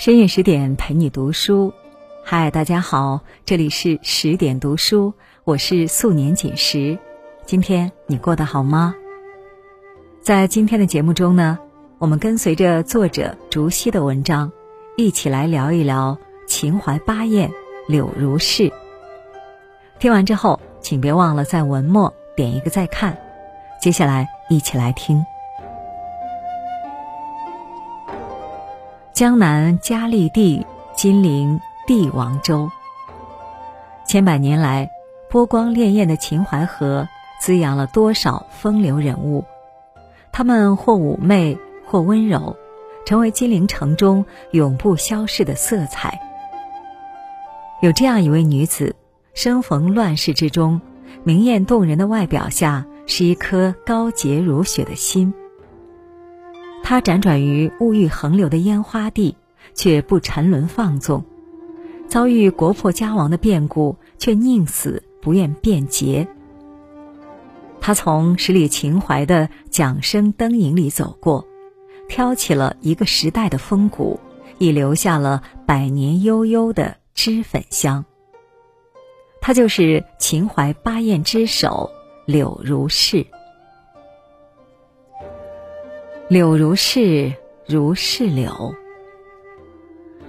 深夜十点陪你读书，嗨，大家好，这里是十点读书，我是素年锦时。今天你过得好吗？在今天的节目中呢，我们跟随着作者竹溪的文章，一起来聊一聊秦淮八艳柳如是。听完之后，请别忘了在文末点一个再看。接下来，一起来听。江南佳丽地，金陵帝王州。千百年来，波光潋滟的秦淮河滋养了多少风流人物？他们或妩媚，或温柔，成为金陵城中永不消逝的色彩。有这样一位女子，生逢乱世之中，明艳动人的外表下是一颗高洁如雪的心。他辗转于物欲横流的烟花地，却不沉沦放纵；遭遇国破家亡的变故，却宁死不愿变节。他从十里秦淮的桨声灯影里走过，挑起了一个时代的风骨，已留下了百年悠悠的脂粉香。他就是秦淮八艳之首柳如是。柳如是，如是柳。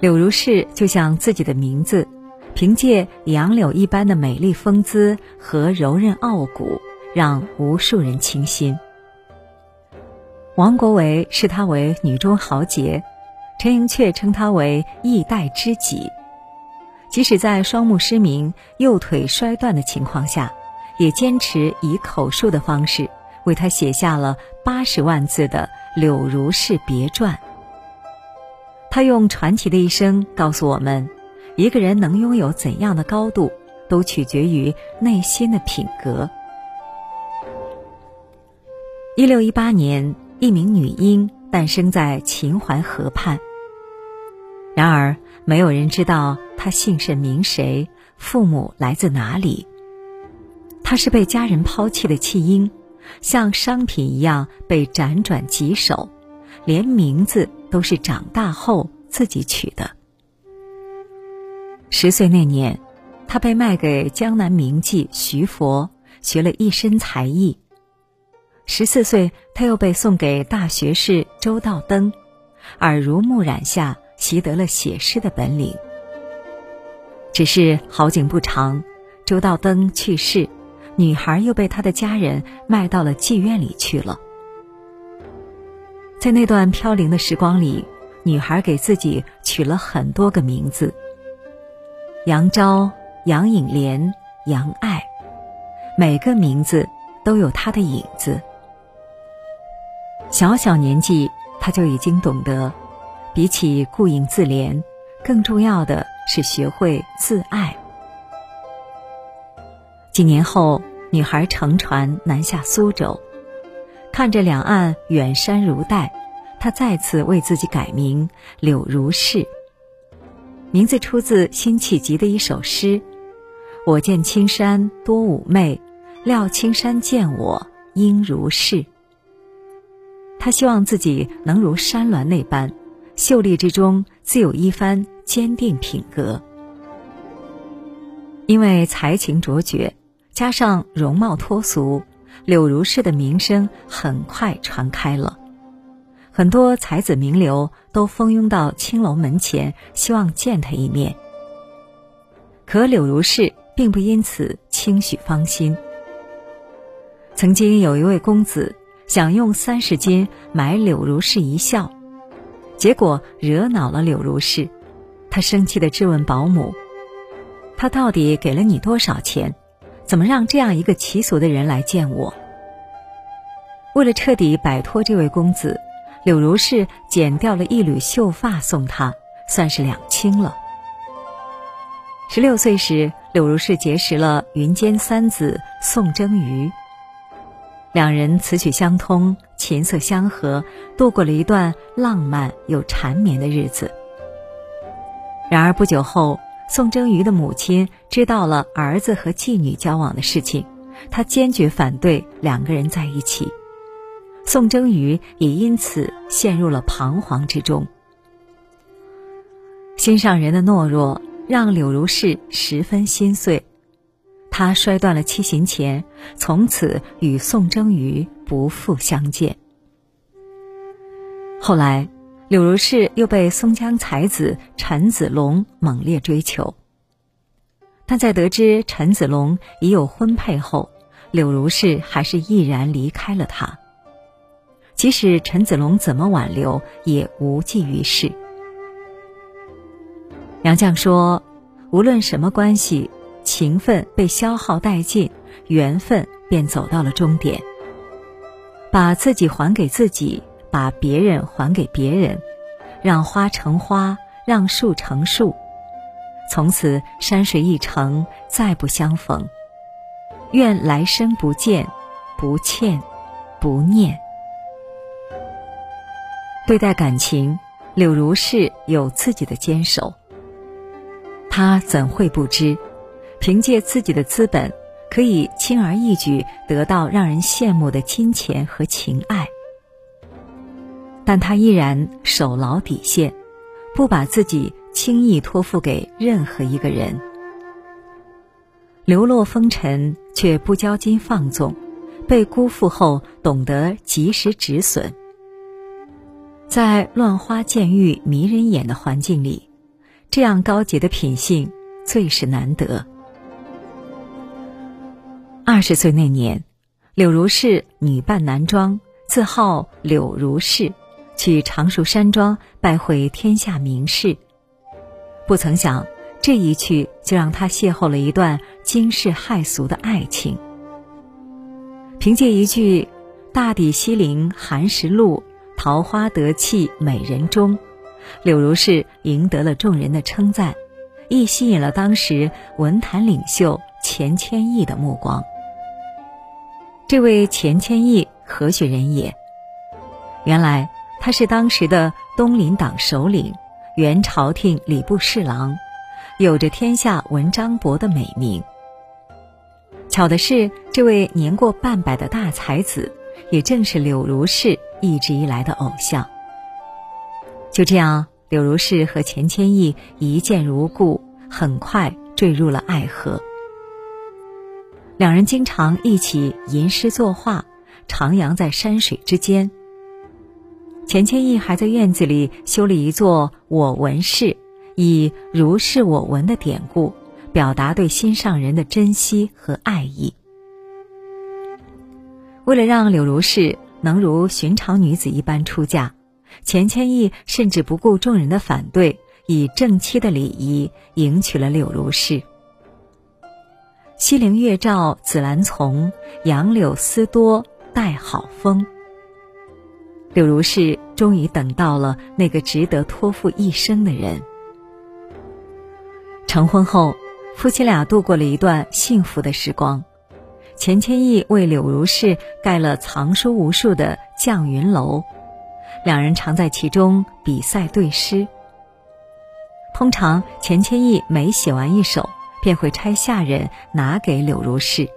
柳如是就像自己的名字，凭借杨柳一般的美丽风姿和柔韧傲骨，让无数人倾心。王国维视她为女中豪杰，陈寅恪称她为一代知己。即使在双目失明、右腿摔断的情况下，也坚持以口述的方式为她写下了八十万字的。柳如是别传。他用传奇的一生告诉我们，一个人能拥有怎样的高度，都取决于内心的品格。一六一八年，一名女婴诞生在秦淮河畔。然而，没有人知道她姓甚名谁，父母来自哪里。她是被家人抛弃的弃婴。像商品一样被辗转几手，连名字都是长大后自己取的。十岁那年，他被卖给江南名妓徐佛，学了一身才艺。十四岁，他又被送给大学士周道登，耳濡目染下习得了写诗的本领。只是好景不长，周道登去世。女孩又被他的家人卖到了妓院里去了。在那段飘零的时光里，女孩给自己取了很多个名字：杨昭、杨颖莲、杨爱，每个名字都有她的影子。小小年纪，她就已经懂得，比起顾影自怜，更重要的是学会自爱。几年后，女孩乘船南下苏州，看着两岸远山如黛，她再次为自己改名柳如是。名字出自辛弃疾的一首诗：“我见青山多妩媚，料青山见我应如是。”她希望自己能如山峦那般，秀丽之中自有一番坚定品格。因为才情卓绝。加上容貌脱俗，柳如是的名声很快传开了。很多才子名流都蜂拥到青楼门前，希望见他一面。可柳如是并不因此轻许芳心。曾经有一位公子想用三十金买柳如是一笑，结果惹恼了柳如是，他生气的质问保姆：“他到底给了你多少钱？”怎么让这样一个奇俗的人来见我？为了彻底摆脱这位公子，柳如是剪掉了一缕秀发送他，算是两清了。十六岁时，柳如是结识了云间三子宋征瑜，两人词曲相通，琴瑟相和，度过了一段浪漫又缠绵的日子。然而不久后，宋征瑜的母亲知道了儿子和妓女交往的事情，她坚决反对两个人在一起。宋征瑜也因此陷入了彷徨之中。心上人的懦弱让柳如是十分心碎，他摔断了七弦琴，从此与宋征瑜不复相见。后来，柳如是又被松江才子陈子龙猛烈追求，但在得知陈子龙已有婚配后，柳如是还是毅然离开了他。即使陈子龙怎么挽留，也无济于事。杨绛说：“无论什么关系，情分被消耗殆尽，缘分便走到了终点。把自己还给自己，把别人还给别人，让花成花，让树成树，从此山水一程，再不相逢。愿来生不见，不欠，不念。对待感情，柳如是有自己的坚守。”他怎会不知，凭借自己的资本，可以轻而易举得到让人羡慕的金钱和情爱。但他依然守牢底线，不把自己轻易托付给任何一个人。流落风尘，却不骄矜放纵；被辜负后，懂得及时止损。在乱花渐欲迷人眼的环境里。这样高洁的品性最是难得。二十岁那年，柳如是女扮男装，自号柳如是，去常熟山庄拜会天下名士。不曾想，这一去就让他邂逅了一段惊世骇俗的爱情。凭借一句“大抵西陵寒食路，桃花得气美人中”。柳如是赢得了众人的称赞，亦吸引了当时文坛领袖钱谦益的目光。这位钱谦益何许人也？原来他是当时的东林党首领，原朝廷礼部侍郎，有着“天下文章博”的美名。巧的是，这位年过半百的大才子，也正是柳如是一直以来的偶像。就这样，柳如是和钱谦益一见如故，很快坠入了爱河。两人经常一起吟诗作画，徜徉在山水之间。钱谦益还在院子里修了一座“我闻室”，以“如是我闻”的典故，表达对心上人的珍惜和爱意。为了让柳如是能如寻常女子一般出嫁。钱谦益甚至不顾众人的反对，以正妻的礼仪迎娶了柳如是。西陵月照紫兰丛，杨柳丝多带好风。柳如是终于等到了那个值得托付一生的人。成婚后，夫妻俩度过了一段幸福的时光。钱谦益为柳如是盖了藏书无数的绛云楼。两人常在其中比赛对诗。通常钱谦益每写完一首，便会差下人拿给柳如是，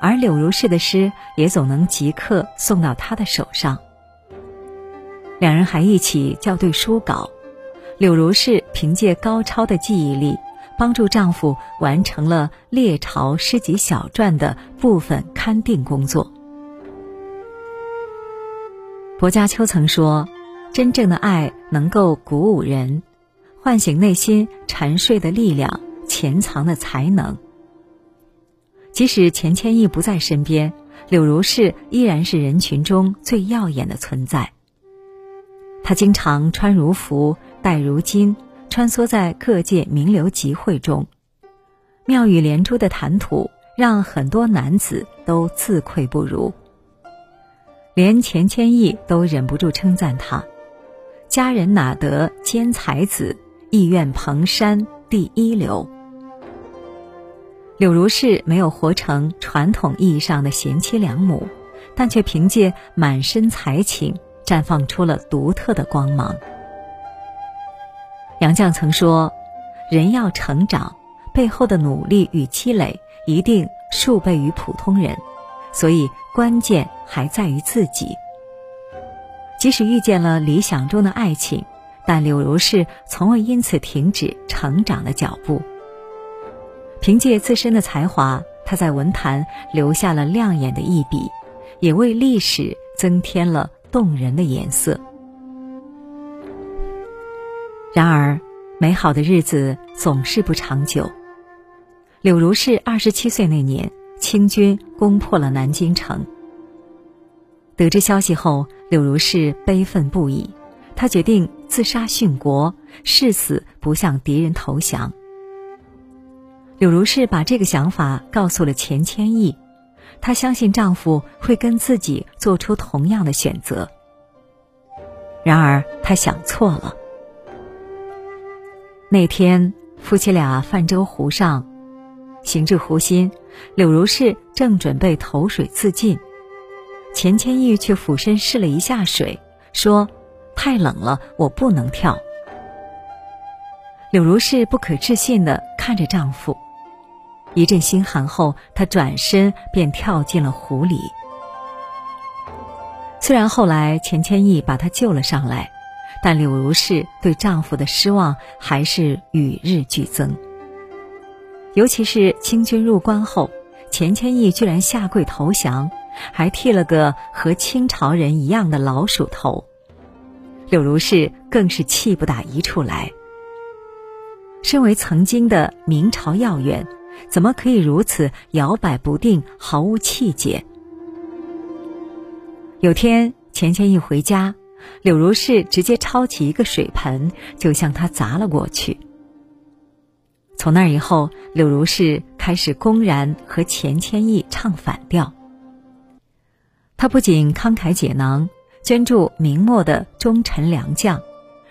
而柳如是的诗也总能即刻送到他的手上。两人还一起校对书稿，柳如是凭借高超的记忆力，帮助丈夫完成了《列朝诗集小传》的部分勘定工作。薄伽丘曾说：“真正的爱能够鼓舞人，唤醒内心沉睡的力量、潜藏的才能。”即使钱谦益不在身边，柳如是依然是人群中最耀眼的存在。他经常穿如服，戴如金，穿梭在各界名流集会中，妙语连珠的谈吐让很多男子都自愧不如。连钱谦益都忍不住称赞他：“佳人哪得兼才子，意愿蓬山第一流。”柳如是没有活成传统意义上的贤妻良母，但却凭借满身才情，绽放出了独特的光芒。杨绛曾说：“人要成长，背后的努力与积累一定数倍于普通人。”所以，关键还在于自己。即使遇见了理想中的爱情，但柳如是从未因此停止成长的脚步。凭借自身的才华，他在文坛留下了亮眼的一笔，也为历史增添了动人的颜色。然而，美好的日子总是不长久。柳如是二十七岁那年，清军攻破了南京城。得知消息后，柳如是悲愤不已，他决定自杀殉国，誓死不向敌人投降。柳如是把这个想法告诉了钱谦益，她相信丈夫会跟自己做出同样的选择。然而，她想错了。那天，夫妻俩泛舟湖上，行至湖心，柳如是正准备投水自尽。钱谦益却俯身试了一下水，说：“太冷了，我不能跳。”柳如是不可置信地看着丈夫，一阵心寒后，她转身便跳进了湖里。虽然后来钱谦益把她救了上来，但柳如是对丈夫的失望还是与日俱增。尤其是清军入关后，钱谦益居然下跪投降。还剃了个和清朝人一样的老鼠头，柳如是更是气不打一处来。身为曾经的明朝要员，怎么可以如此摇摆不定、毫无气节？有天钱谦益回家，柳如是直接抄起一个水盆就向他砸了过去。从那以后，柳如是开始公然和钱谦益唱反调。他不仅慷慨解囊，捐助明末的忠臣良将，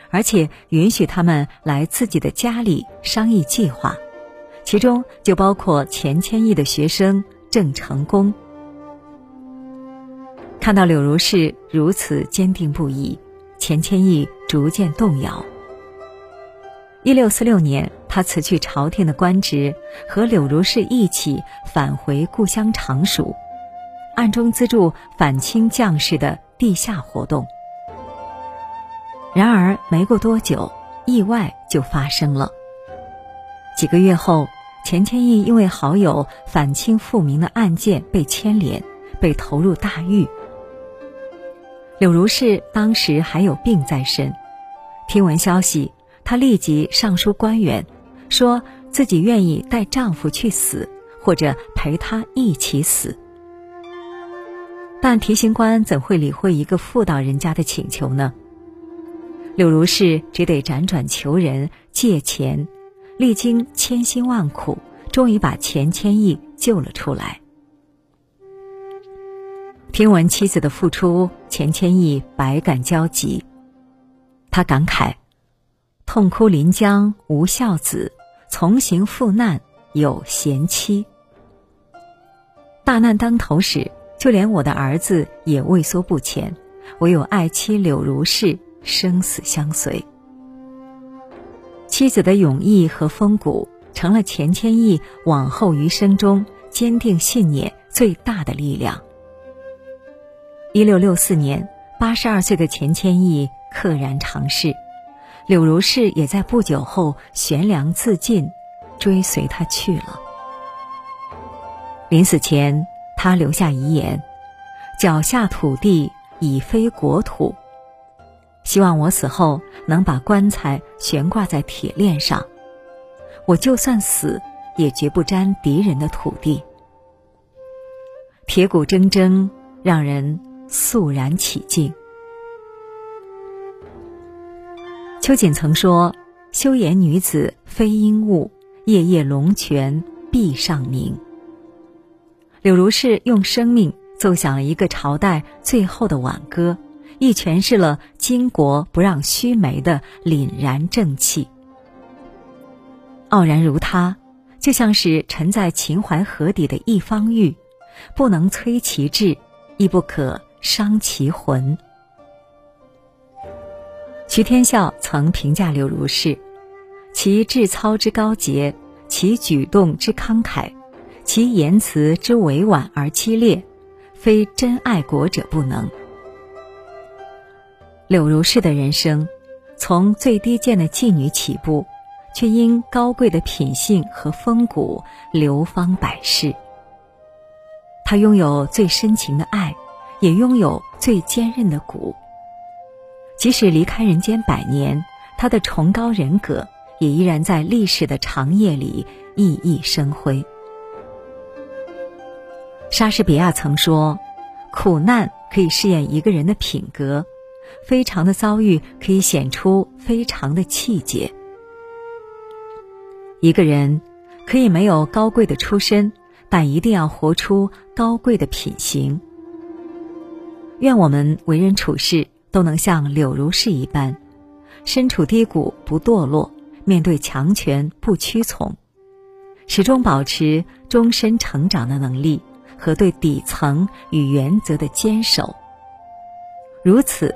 而且允许他们来自己的家里商议计划，其中就包括钱谦益的学生郑成功。看到柳如是如此坚定不移，钱谦益逐渐动摇。一六四六年，他辞去朝廷的官职，和柳如是一起返回故乡常熟。暗中资助反清将士的地下活动。然而没过多久，意外就发生了。几个月后，钱谦益因为好友反清复明的案件被牵连，被投入大狱。柳如是当时还有病在身，听闻消息，她立即上书官员，说自己愿意带丈夫去死，或者陪他一起死。但提刑官怎会理会一个妇道人家的请求呢？柳如是只得辗转求人借钱，历经千辛万苦，终于把钱谦益救了出来。听闻妻子的付出，钱谦益百感交集，他感慨：“痛哭临江无孝子，从行赴难有贤妻。”大难当头时。就连我的儿子也畏缩不前，唯有爱妻柳如是生死相随。妻子的勇毅和风骨，成了钱谦益往后余生中坚定信念最大的力量。一六六四年，八十二岁的钱谦益溘然长逝，柳如是也在不久后悬梁自尽，追随他去了。临死前。他留下遗言：“脚下土地已非国土，希望我死后能把棺材悬挂在铁链上。我就算死，也绝不沾敌人的土地。”铁骨铮铮，让人肃然起敬。秋瑾曾说：“修颜女子非英物，夜夜龙泉壁上明。”柳如是用生命奏响了一个朝代最后的挽歌，亦诠释了巾帼不让须眉的凛然正气。傲然如他，就像是沉在秦淮河底的一方玉，不能摧其志，亦不可伤其魂。徐天笑曾评价柳如是：其志操之高洁，其举动之慷慨。其言辞之委婉而激烈，非真爱国者不能。柳如是的人生，从最低贱的妓女起步，却因高贵的品性和风骨流芳百世。她拥有最深情的爱，也拥有最坚韧的骨。即使离开人间百年，她的崇高人格也依然在历史的长夜里熠熠生辉。莎士比亚曾说：“苦难可以试验一个人的品格，非常的遭遇可以显出非常的气节。一个人可以没有高贵的出身，但一定要活出高贵的品行。愿我们为人处事都能像柳如是一般，身处低谷不堕落，面对强权不屈从，始终保持终身成长的能力。”和对底层与原则的坚守，如此